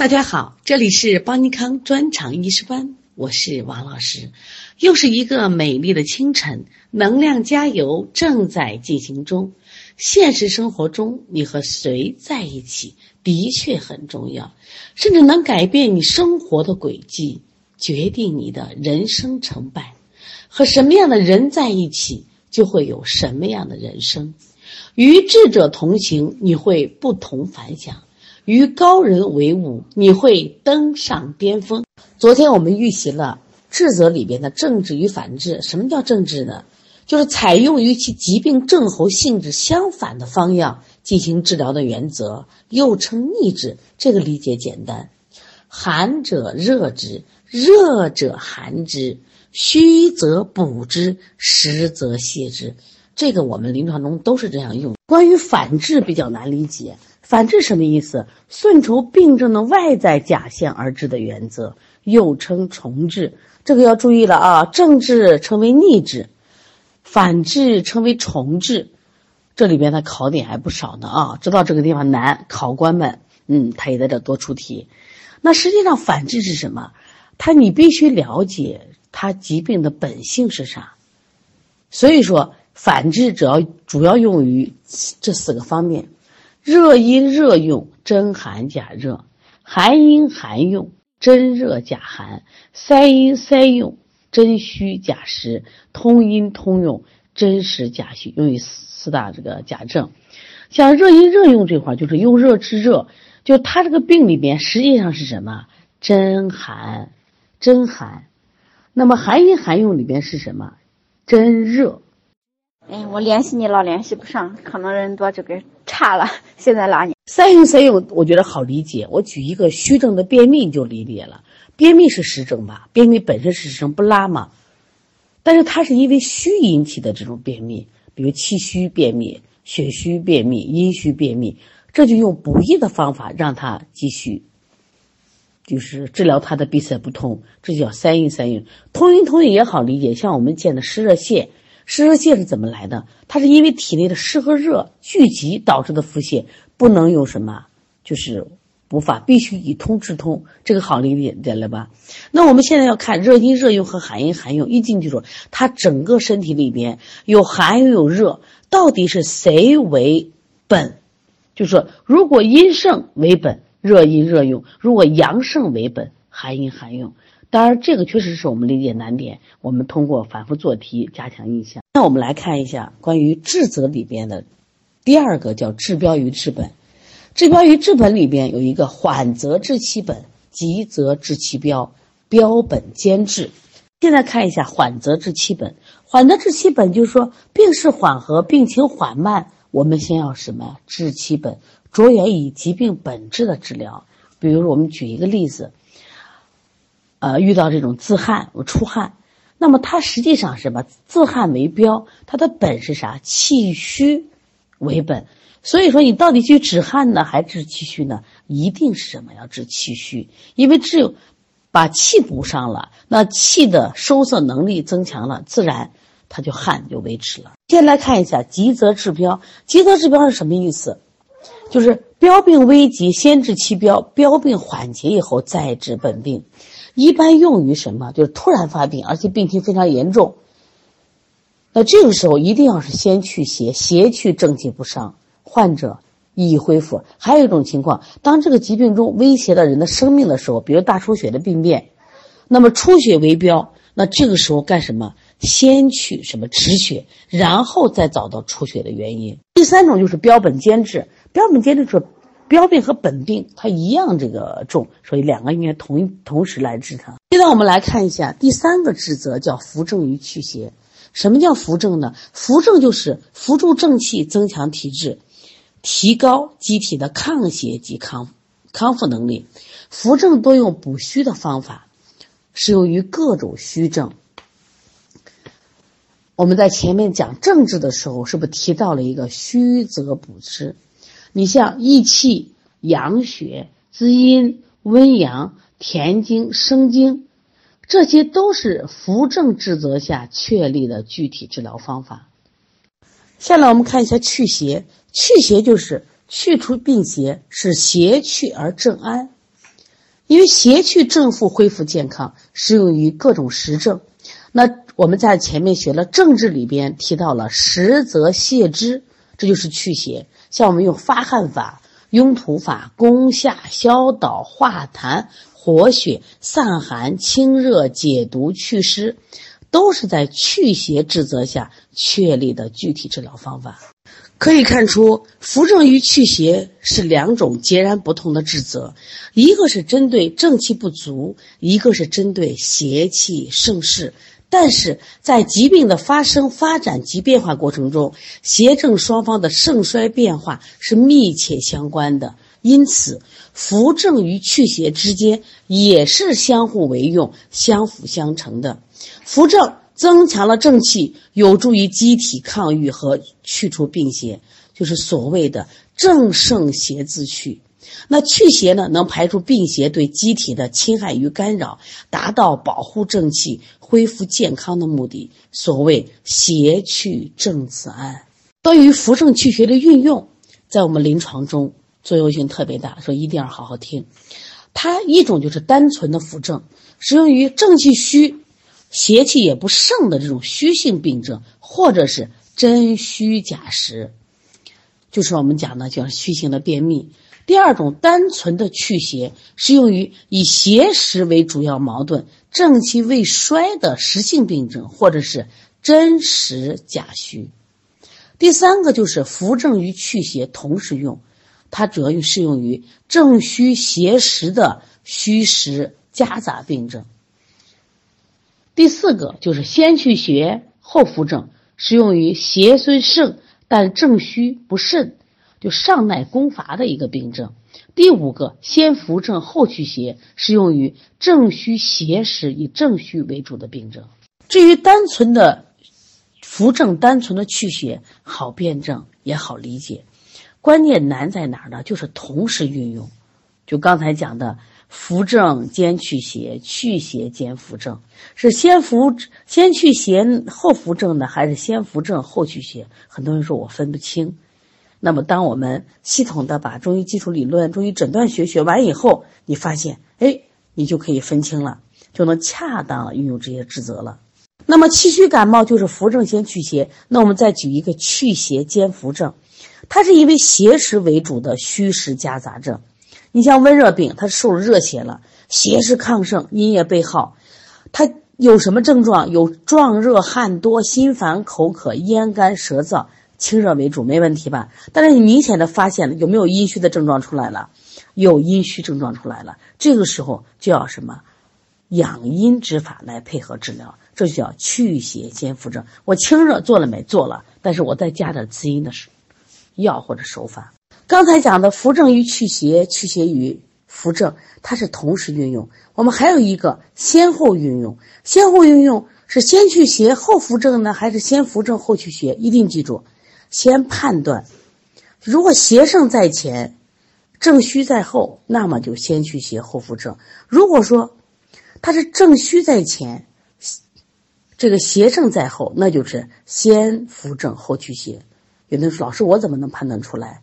大家好，这里是邦尼康专场医师班，我是王老师。又是一个美丽的清晨，能量加油正在进行中。现实生活中，你和谁在一起的确很重要，甚至能改变你生活的轨迹，决定你的人生成败。和什么样的人在一起，就会有什么样的人生。与智者同行，你会不同凡响。与高人为伍，你会登上巅峰。昨天我们预习了治则里边的正治与反治。什么叫正治呢？就是采用与其疾病症候性质相反的方样进行治疗的原则，又称逆治。这个理解简单：寒者热之，热者寒之；虚则补之，实则泻之。这个我们临床中都是这样用。关于反治比较难理解。反治什么意思？顺从病症的外在假象而治的原则，又称重治。这个要注意了啊！正治称为逆治，反治称为重治。这里边的考点还不少呢啊！知道这个地方难，考官们嗯，他也在这多出题。那实际上反治是什么？他你必须了解他疾病的本性是啥。所以说，反治主要主要用于这四个方面。热阴热用，真寒假热；寒阴寒用，真热假寒；塞阴塞用，真虚假实；通阴通用，真实假虚。用于四大这个假症。像热阴热用这块，就是用热治热。就他这个病里边，实际上是什么？真寒，真寒。那么寒阴寒用里边是什么？真热。哎，我联系你老联系不上，可能人多就给差了。现在拉你。三用三用，我觉得好理解。我举一个虚症的便秘就理解了。便秘是实症吧？便秘本身是实症，不拉嘛。但是它是因为虚引起的这种便秘，比如气虚便秘、血虚便秘、阴虚便秘，这就用补益的方法让它继续，就是治疗它的闭塞不通，这叫三阴三用。通阴通用也好理解，像我们见的湿热泻。湿热泻是怎么来的？它是因为体内的湿和热聚集导致的腹泻，不能用什么，就是补法，必须以通治通。这个好理解了吧？那我们现在要看热阴热用和寒阴寒用，一进去说，它整个身体里边有寒又有热，到底是谁为本？就是说，如果阴盛为本，热阴热用；如果阳盛为本，寒阴寒用。当然，这个确实是我们理解难点。我们通过反复做题加强印象。那我们来看一下关于治则里边的第二个叫治标于治本。治标于治本里边有一个缓则治其本，急则治其标，标本兼治。现在看一下缓则治其本。缓则治其本就是说病势缓和，病情缓慢，我们先要什么治其本，着眼于疾病本质的治疗。比如我们举一个例子。呃，遇到这种自汗，我出汗，那么它实际上是吧？自汗为标，它的本是啥？气虚为本，所以说你到底去止汗呢，还治气虚呢？一定是什么？要治气虚，因为只有把气补上了，那气的收涩能力增强了，自然它就汗就维持了。先来看一下急则治标，急则治标是什么意思？就是标病危急，先治其标，标病缓解以后再治本病。一般用于什么？就是突然发病，而且病情非常严重。那这个时候一定要是先去邪，邪去正气不伤，患者易恢复。还有一种情况，当这个疾病中威胁到人的生命的时候，比如大出血的病变，那么出血为标，那这个时候干什么？先去什么止血，然后再找到出血的原因。第三种就是标本兼治，标本兼治是。标病和本病它一样这个重，所以两个应该同一同时来治它。现在我们来看一下第三个治则，叫扶正于祛邪。什么叫扶正呢？扶正就是扶助正气，增强体质，提高机体的抗邪及康康复能力。扶正多用补虚的方法，适用于各种虚症。我们在前面讲政治的时候，是不是提到了一个虚则补之？你像益气、养血、滋阴、温阳、填精、生精，这些都是扶正治则下确立的具体治疗方法。下来我们看一下祛邪，祛邪就是去除病邪，使邪去而正安。因为邪去正复恢复健康，适用于各种实症。那我们在前面学了政治里边提到了实则泻之，这就是祛邪。像我们用发汗法、拥土法，攻下消导化痰、活血散寒、清热解毒、祛湿，都是在祛邪治则下确立的具体治疗方法。可以看出，扶正与祛邪是两种截然不同的治则，一个是针对正气不足，一个是针对邪气盛世。但是在疾病的发生、发展及变化过程中，邪正双方的盛衰变化是密切相关的。因此，扶正与祛邪之间也是相互为用、相辅相成的。扶正增强了正气，有助于机体抗御和去除病邪，就是所谓的正胜邪自去。那祛邪呢，能排除病邪对机体的侵害与干扰，达到保护正气、恢复健康的目的。所谓邪去正自安。对于扶正祛邪的运用，在我们临床中作用性特别大，所以一定要好好听。它一种就是单纯的扶正，适用于正气虚、邪气也不盛的这种虚性病症，或者是真虚假实，就是我们讲的叫虚性的便秘。第二种单纯的祛邪，适用于以邪实为主要矛盾、正气未衰的实性病症，或者是真实假虚。第三个就是扶正与祛邪同时用，它主要适用于正虚邪实的虚实夹杂病症。第四个就是先祛邪后扶正，适用于邪虽盛但正虚不甚。就上耐攻伐的一个病症。第五个，先扶正后祛邪，适用于正虚邪实以正虚为主的病症。至于单纯的扶正、单纯的祛邪，好辩证也好理解。关键难在哪儿呢？就是同时运用。就刚才讲的，扶正兼祛邪，祛邪兼扶正，是先扶先祛邪后扶正呢，还是先扶正后祛邪？很多人说我分不清。那么，当我们系统的把中医基础理论、中医诊断学学完以后，你发现，哎，你就可以分清了，就能恰当运用这些职责了。那么，气虚感冒就是扶正先祛邪。那我们再举一个祛邪兼扶正，它是因为邪实为主的虚实夹杂症。你像温热病，它受了热邪了，邪实亢盛，阴液被耗，它有什么症状？有壮热汗多、心烦口渴、咽干舌燥。清热为主，没问题吧？但是你明显的发现了有没有阴虚的症状出来了？有阴虚症状出来了，这个时候就要什么养阴之法来配合治疗，这就叫祛邪兼扶正。我清热做了没？做了，但是我再加点滋阴的药或者手法。刚才讲的扶正与祛邪，祛邪与扶正，它是同时运用。我们还有一个先后运用，先后运用是先祛邪后扶正呢，还是先扶正后祛邪？一定记住。先判断，如果邪盛在前，正虚在后，那么就先去邪后扶正。如果说它是正虚在前，这个邪盛在后，那就是先扶正后去邪。有的人说：“老师，我怎么能判断出来？”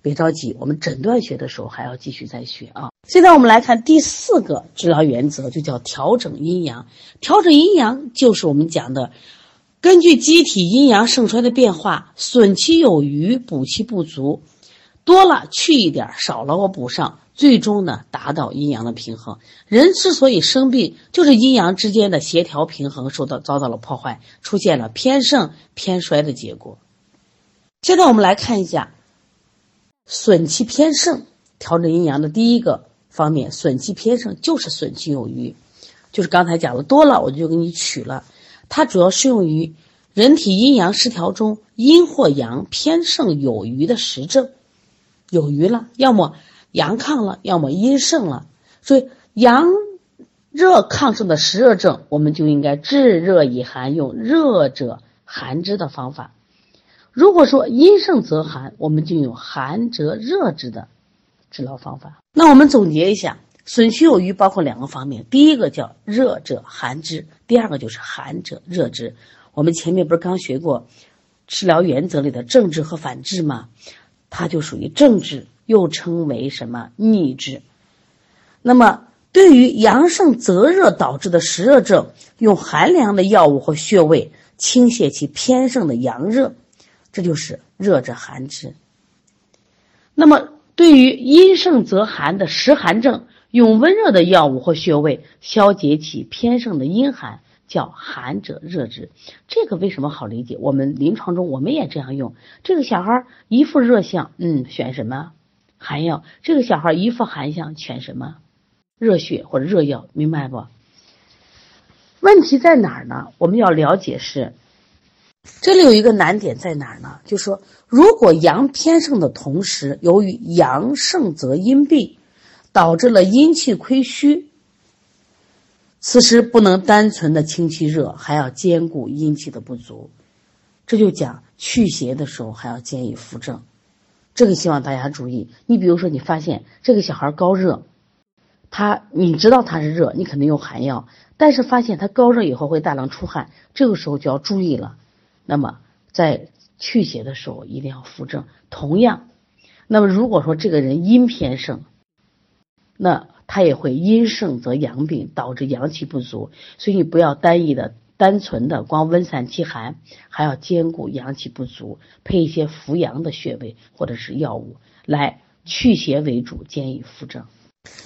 别着急，我们诊断学的时候还要继续再学啊。现在我们来看第四个治疗原则，就叫调整阴阳。调整阴阳就是我们讲的。根据机体阴阳盛衰的变化，损其有余，补其不足，多了去一点，少了我补上，最终呢达到阴阳的平衡。人之所以生病，就是阴阳之间的协调平衡受到遭到了破坏，出现了偏盛偏衰的结果。现在我们来看一下，损其偏盛，调整阴阳的第一个方面，损其偏盛就是损其有余，就是刚才讲了，多了我就给你取了。它主要适用于人体阴阳失调中阴或阳偏盛有余的实症，有余了，要么阳亢了，要么阴盛了。所以阳热亢盛的实热症，我们就应该治热以寒，用热者寒之的方法。如果说阴盛则寒，我们就用寒则热之的治疗方法。那我们总结一下。损虚有余包括两个方面，第一个叫热者寒之，第二个就是寒者热之。我们前面不是刚学过治疗原则里的正治和反治吗？它就属于正治，又称为什么逆治？那么对于阳盛则热导致的实热症，用寒凉的药物或穴位倾泻其偏盛的阳热，这就是热者寒之。那么，对于阴盛则寒的实寒症，用温热的药物或穴位消解其偏盛的阴寒，叫寒者热之。这个为什么好理解？我们临床中我们也这样用。这个小孩一副热象，嗯，选什么寒药？这个小孩一副寒象，选什么热血或者热药？明白不？问题在哪儿呢？我们要了解是。这里有一个难点在哪儿呢？就说如果阳偏盛的同时，由于阳盛则阴闭，导致了阴气亏虚，此时不能单纯的清气热，还要兼顾阴气的不足。这就讲祛邪的时候还要兼以扶正，这个希望大家注意。你比如说，你发现这个小孩高热，他你知道他是热，你肯定用寒药，但是发现他高热以后会大量出汗，这个时候就要注意了。那么，在祛邪的时候一定要扶正。同样，那么如果说这个人阴偏盛，那他也会阴盛则阳病，导致阳气不足。所以你不要单一的、单纯的光温散气寒，还要兼顾阳气不足，配一些扶阳的穴位或者是药物来祛邪为主，兼以扶正。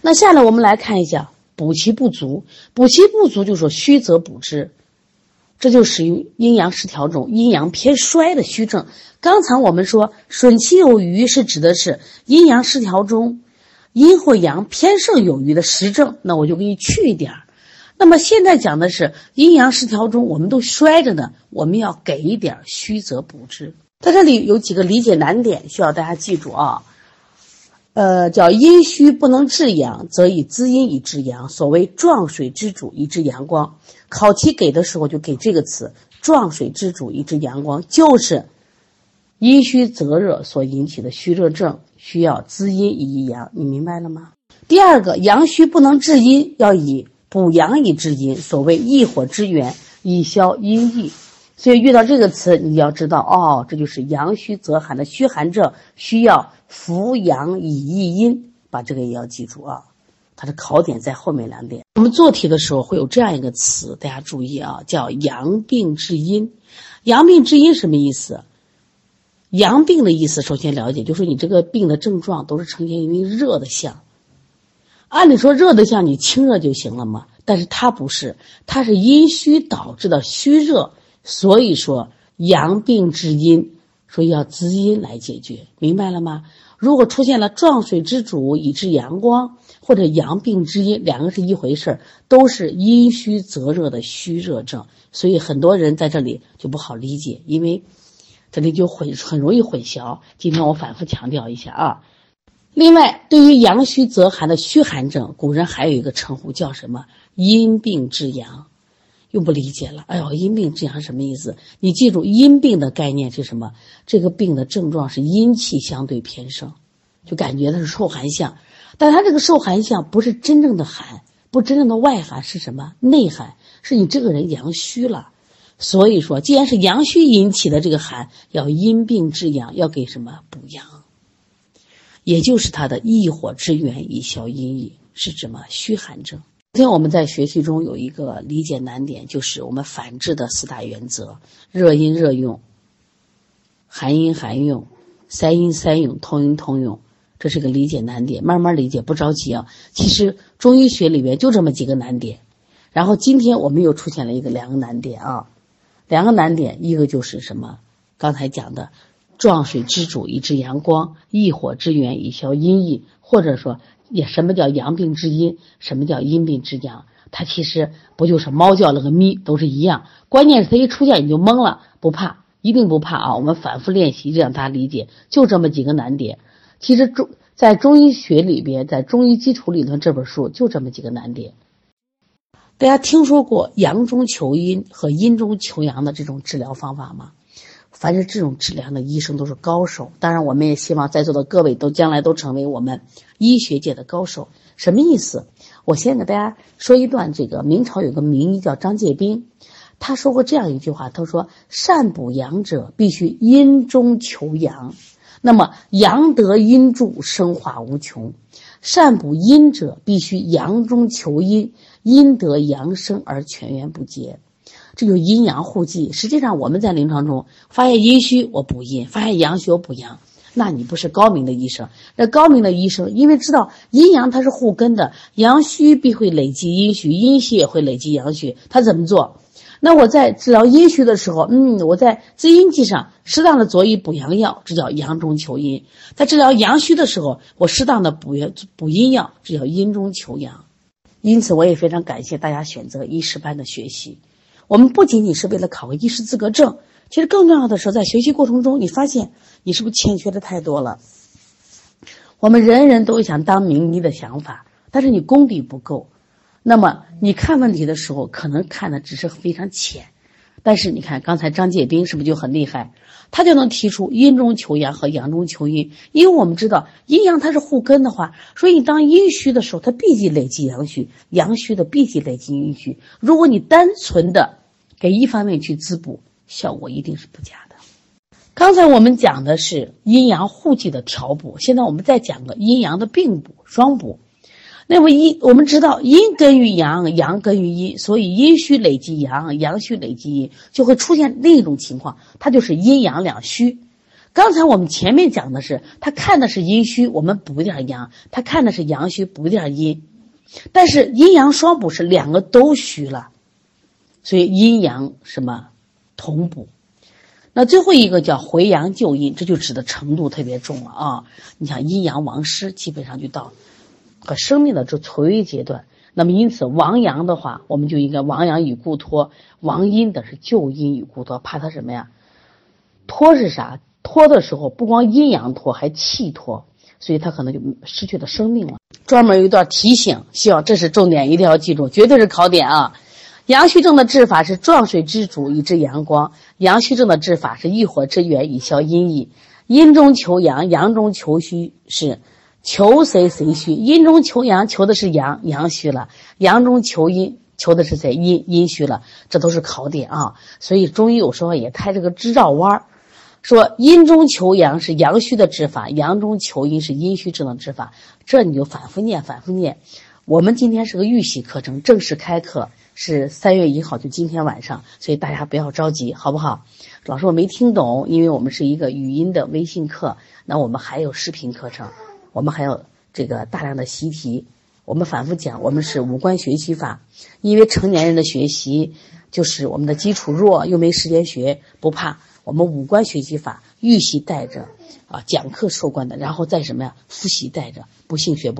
那下来我们来看一下补气不足。补气不足就说虚则补之。这就属于阴阳失调中阴阳偏衰的虚症。刚才我们说损气有余是指的是阴阳失调中阴或阳偏盛有余的实症，那我就给你去一点儿。那么现在讲的是阴阳失调中我们都衰着呢，我们要给一点虚则补之。在这里有几个理解难点需要大家记住啊。呃，叫阴虚不能制阳，则以滋阴以治阳。所谓壮水之主以治阳光。考题给的时候就给这个词“壮水之主以治阳光”，就是阴虚则热所引起的虚热症，需要滋阴以益阳。你明白了吗？第二个，阳虚不能治阴，要以补阳以治阴。所谓益火之源，以消阴翳。所以遇到这个词，你要知道哦，这就是阳虚则寒的虚寒症，需要扶阳以益阴。把这个也要记住啊。它的考点在后面两点。我们做题的时候会有这样一个词，大家注意啊，叫“阳病治阴”。阳病治阴什么意思？阳病的意思，首先了解，就是你这个病的症状都是呈现于热的象。按理说，热的象你清热就行了嘛，但是它不是，它是阴虚导致的虚热，所以说阳病治阴，所以要滋阴来解决，明白了吗？如果出现了壮水之主以致阳光，或者阳病之阴，两个是一回事儿，都是阴虚则热的虚热症，所以很多人在这里就不好理解，因为这里就混很容易混淆。今天我反复强调一下啊。另外，对于阳虚则寒的虚寒症，古人还有一个称呼叫什么？阴病之阳，又不理解了。哎呦，阴病之阳什么意思？你记住，阴病的概念是什么？这个病的症状是阴气相对偏盛，就感觉它是受寒象。但它这个受寒象不是真正的寒，不真正的外寒是什么？内寒，是你这个人阳虚了。所以说，既然是阳虚引起的这个寒，要因病治阳，要给什么补阳？也就是他的益火之源以消阴翳，是什么虚寒症？昨天我们在学习中有一个理解难点，就是我们反制的四大原则：热阴热用，寒阴寒用，三阴三用，通阴通用。这是个理解难点，慢慢理解，不着急啊。其实中医学里边就这么几个难点，然后今天我们又出现了一个两个难点啊，两个难点，一个就是什么？刚才讲的，壮水之主以治阳光，益火之源以消阴翳，或者说也什么叫阳病治阴，什么叫阴病治阳？它其实不就是猫叫了个咪，都是一样。关键是它一出现你就懵了，不怕，一定不怕啊。我们反复练习，让大家理解，就这么几个难点。其实中在中医学里边，在中医基础理论这本书就这么几个难点。大家听说过阳中求阴和阴中求阳的这种治疗方法吗？凡是这种治疗的医生都是高手。当然，我们也希望在座的各位都将来都成为我们医学界的高手。什么意思？我先给大家说一段这个明朝有个名医叫张介宾，他说过这样一句话，他说：“善补阳者，必须阴中求阳。”那么阳得阴助，生化无穷。善补阴者，必须阳中求阴，阴得阳生而全元不竭。这就阴阳互济。实际上，我们在临床中发现阴虚，我补阴；发现阳虚，我补阳。那你不是高明的医生。那高明的医生，因为知道阴阳它是互根的，阳虚必会累积阴虚，阴虚也会累积阳虚。他怎么做？那我在治疗阴虚的时候，嗯，我在滋阴剂上适当的佐以补阳药，这叫阳中求阴；在治疗阳虚的时候，我适当的补补阴药，这叫阴中求阳。因此，我也非常感谢大家选择医师班的学习。我们不仅仅是为了考个医师资格证，其实更重要的是，在学习过程中，你发现你是不是欠缺的太多了？我们人人都想当名医的想法，但是你功底不够。那么你看问题的时候，可能看的只是非常浅，但是你看刚才张介宾是不是就很厉害？他就能提出阴中求阳和阳中求阴，因为我们知道阴阳它是互根的话，所以当阴虚的时候，它必须累积阳虚；阳虚的必须累积阴虚。如果你单纯的给一方面去滋补，效果一定是不佳的。刚才我们讲的是阴阳互济的调补，现在我们再讲个阴阳的并补、双补。那么阴，我们知道阴根于阳，阳根于阴，所以阴虚累积阳，阳虚累积阴，就会出现另一种情况，它就是阴阳两虚。刚才我们前面讲的是，他看的是阴虚，我们补点阳；他看的是阳虚，补点阴。但是阴阳双补是两个都虚了，所以阴阳什么同补。那最后一个叫回阳救阴，这就指的程度特别重了啊！你想阴阳亡失，基本上就到。和生命的这垂危阶段，那么因此亡阳的话，我们就应该亡阳与固脱；亡阴的是救阴与固脱，怕他什么呀？脱是啥？脱的时候不光阴阳脱，还气脱，所以他可能就失去了生命了。专门有一段提醒，希望这是重点，一定要记住，绝对是考点啊！阳虚症的治法是壮水之主以治阳光，阳虚症的治法是益火之源以消阴翳，阴中求阳，阳中求虚是。求谁谁虚，阴中求阳，求的是阳，阳虚了；阳中求阴，求的是谁阴，阴虚了。这都是考点啊！所以中医有时候也开这个支绕弯儿，说阴中求阳是阳虚的治法，阳中求阴是阴虚症的治法。这你就反复念，反复念。我们今天是个预习课程，正式开课是三月一号，就今天晚上，所以大家不要着急，好不好？老师我没听懂，因为我们是一个语音的微信课，那我们还有视频课程。我们还有这个大量的习题，我们反复讲，我们是五官学习法，因为成年人的学习就是我们的基础弱，又没时间学，不怕，我们五官学习法预习带着，啊，讲课收官的，然后再什么呀，复习带着，不信学不。